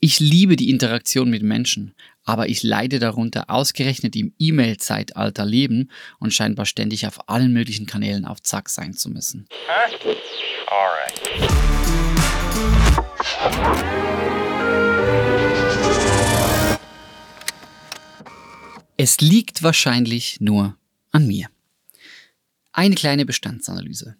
Ich liebe die Interaktion mit Menschen, aber ich leide darunter, ausgerechnet im E-Mail-Zeitalter leben und scheinbar ständig auf allen möglichen Kanälen auf Zack sein zu müssen. Huh? Es liegt wahrscheinlich nur an mir. Eine kleine Bestandsanalyse.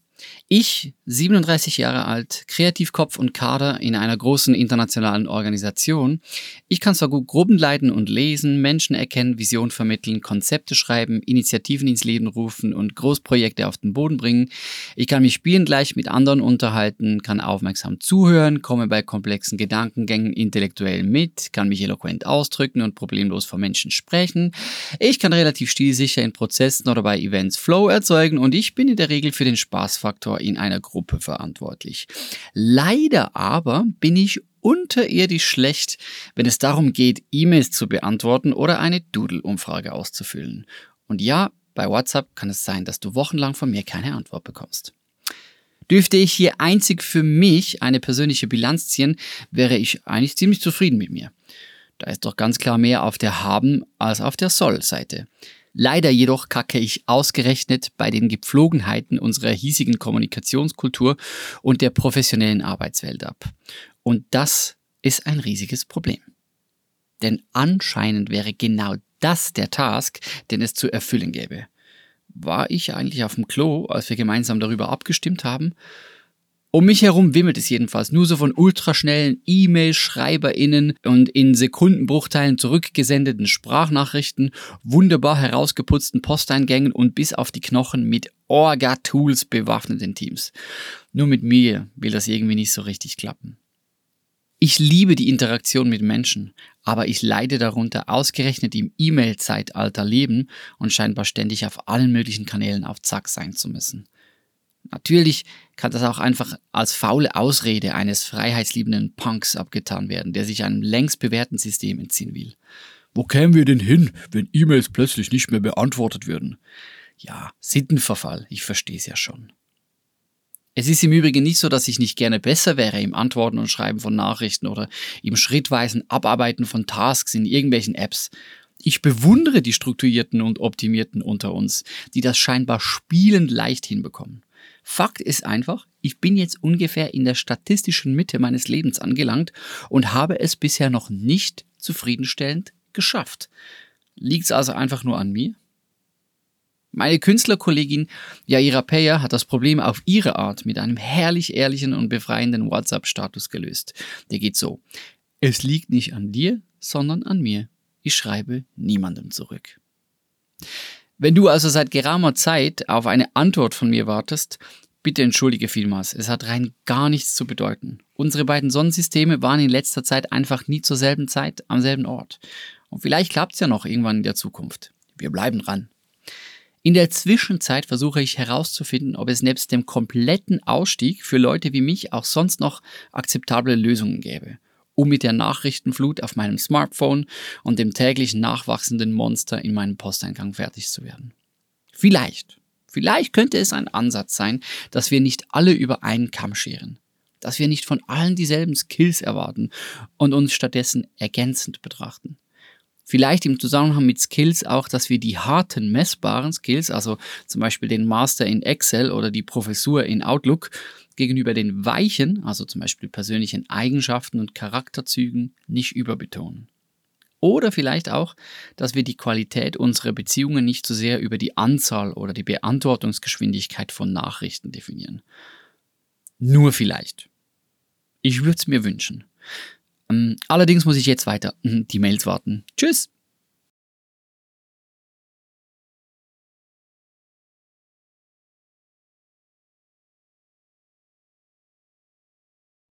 Ich, 37 Jahre alt, Kreativkopf und Kader in einer großen internationalen Organisation. Ich kann zwar gut Gruppen leiten und lesen, Menschen erkennen, Vision vermitteln, Konzepte schreiben, Initiativen ins Leben rufen und Großprojekte auf den Boden bringen. Ich kann mich spielend gleich mit anderen unterhalten, kann aufmerksam zuhören, komme bei komplexen Gedankengängen intellektuell mit, kann mich eloquent ausdrücken und problemlos vor Menschen sprechen. Ich kann relativ stilsicher in Prozessen oder bei Events Flow erzeugen und ich bin in der Regel für den Spaß Faktor in einer Gruppe verantwortlich. Leider aber bin ich unterirdisch schlecht, wenn es darum geht, E-Mails zu beantworten oder eine Doodle-Umfrage auszufüllen. Und ja, bei WhatsApp kann es sein, dass du wochenlang von mir keine Antwort bekommst. Dürfte ich hier einzig für mich eine persönliche Bilanz ziehen, wäre ich eigentlich ziemlich zufrieden mit mir. Da ist doch ganz klar mehr auf der Haben als auf der Soll-Seite. Leider jedoch kacke ich ausgerechnet bei den Gepflogenheiten unserer hiesigen Kommunikationskultur und der professionellen Arbeitswelt ab. Und das ist ein riesiges Problem. Denn anscheinend wäre genau das der Task, den es zu erfüllen gäbe. War ich eigentlich auf dem Klo, als wir gemeinsam darüber abgestimmt haben? Um mich herum wimmelt es jedenfalls nur so von ultraschnellen E-Mail-SchreiberInnen und in Sekundenbruchteilen zurückgesendeten Sprachnachrichten, wunderbar herausgeputzten Posteingängen und bis auf die Knochen mit Orga-Tools bewaffneten Teams. Nur mit mir will das irgendwie nicht so richtig klappen. Ich liebe die Interaktion mit Menschen, aber ich leide darunter, ausgerechnet im E-Mail-Zeitalter leben und scheinbar ständig auf allen möglichen Kanälen auf Zack sein zu müssen. Natürlich kann das auch einfach als faule Ausrede eines freiheitsliebenden Punks abgetan werden, der sich einem längst bewährten System entziehen will. Wo kämen wir denn hin, wenn E-Mails plötzlich nicht mehr beantwortet würden? Ja, Sittenverfall, ich verstehe es ja schon. Es ist im Übrigen nicht so, dass ich nicht gerne besser wäre im Antworten und Schreiben von Nachrichten oder im schrittweisen Abarbeiten von Tasks in irgendwelchen Apps. Ich bewundere die Strukturierten und Optimierten unter uns, die das scheinbar spielend leicht hinbekommen. Fakt ist einfach, ich bin jetzt ungefähr in der statistischen Mitte meines Lebens angelangt und habe es bisher noch nicht zufriedenstellend geschafft. Liegt es also einfach nur an mir? Meine Künstlerkollegin Yaira Peyer hat das Problem auf ihre Art mit einem herrlich ehrlichen und befreienden WhatsApp-Status gelöst. Der geht so. Es liegt nicht an dir, sondern an mir. Ich schreibe niemandem zurück. Wenn du also seit geraumer Zeit auf eine Antwort von mir wartest, bitte entschuldige vielmals. Es hat rein gar nichts zu bedeuten. Unsere beiden Sonnensysteme waren in letzter Zeit einfach nie zur selben Zeit am selben Ort. Und vielleicht klappt es ja noch irgendwann in der Zukunft. Wir bleiben dran. In der Zwischenzeit versuche ich herauszufinden, ob es nebst dem kompletten Ausstieg für Leute wie mich auch sonst noch akzeptable Lösungen gäbe um mit der Nachrichtenflut auf meinem Smartphone und dem täglich nachwachsenden Monster in meinem Posteingang fertig zu werden. Vielleicht, vielleicht könnte es ein Ansatz sein, dass wir nicht alle über einen Kamm scheren, dass wir nicht von allen dieselben Skills erwarten und uns stattdessen ergänzend betrachten. Vielleicht im Zusammenhang mit Skills auch, dass wir die harten, messbaren Skills, also zum Beispiel den Master in Excel oder die Professur in Outlook, gegenüber den weichen, also zum Beispiel persönlichen Eigenschaften und Charakterzügen, nicht überbetonen. Oder vielleicht auch, dass wir die Qualität unserer Beziehungen nicht so sehr über die Anzahl oder die Beantwortungsgeschwindigkeit von Nachrichten definieren. Nur vielleicht. Ich würde es mir wünschen. Ähm, allerdings muss ich jetzt weiter die Mails warten. Tschüss!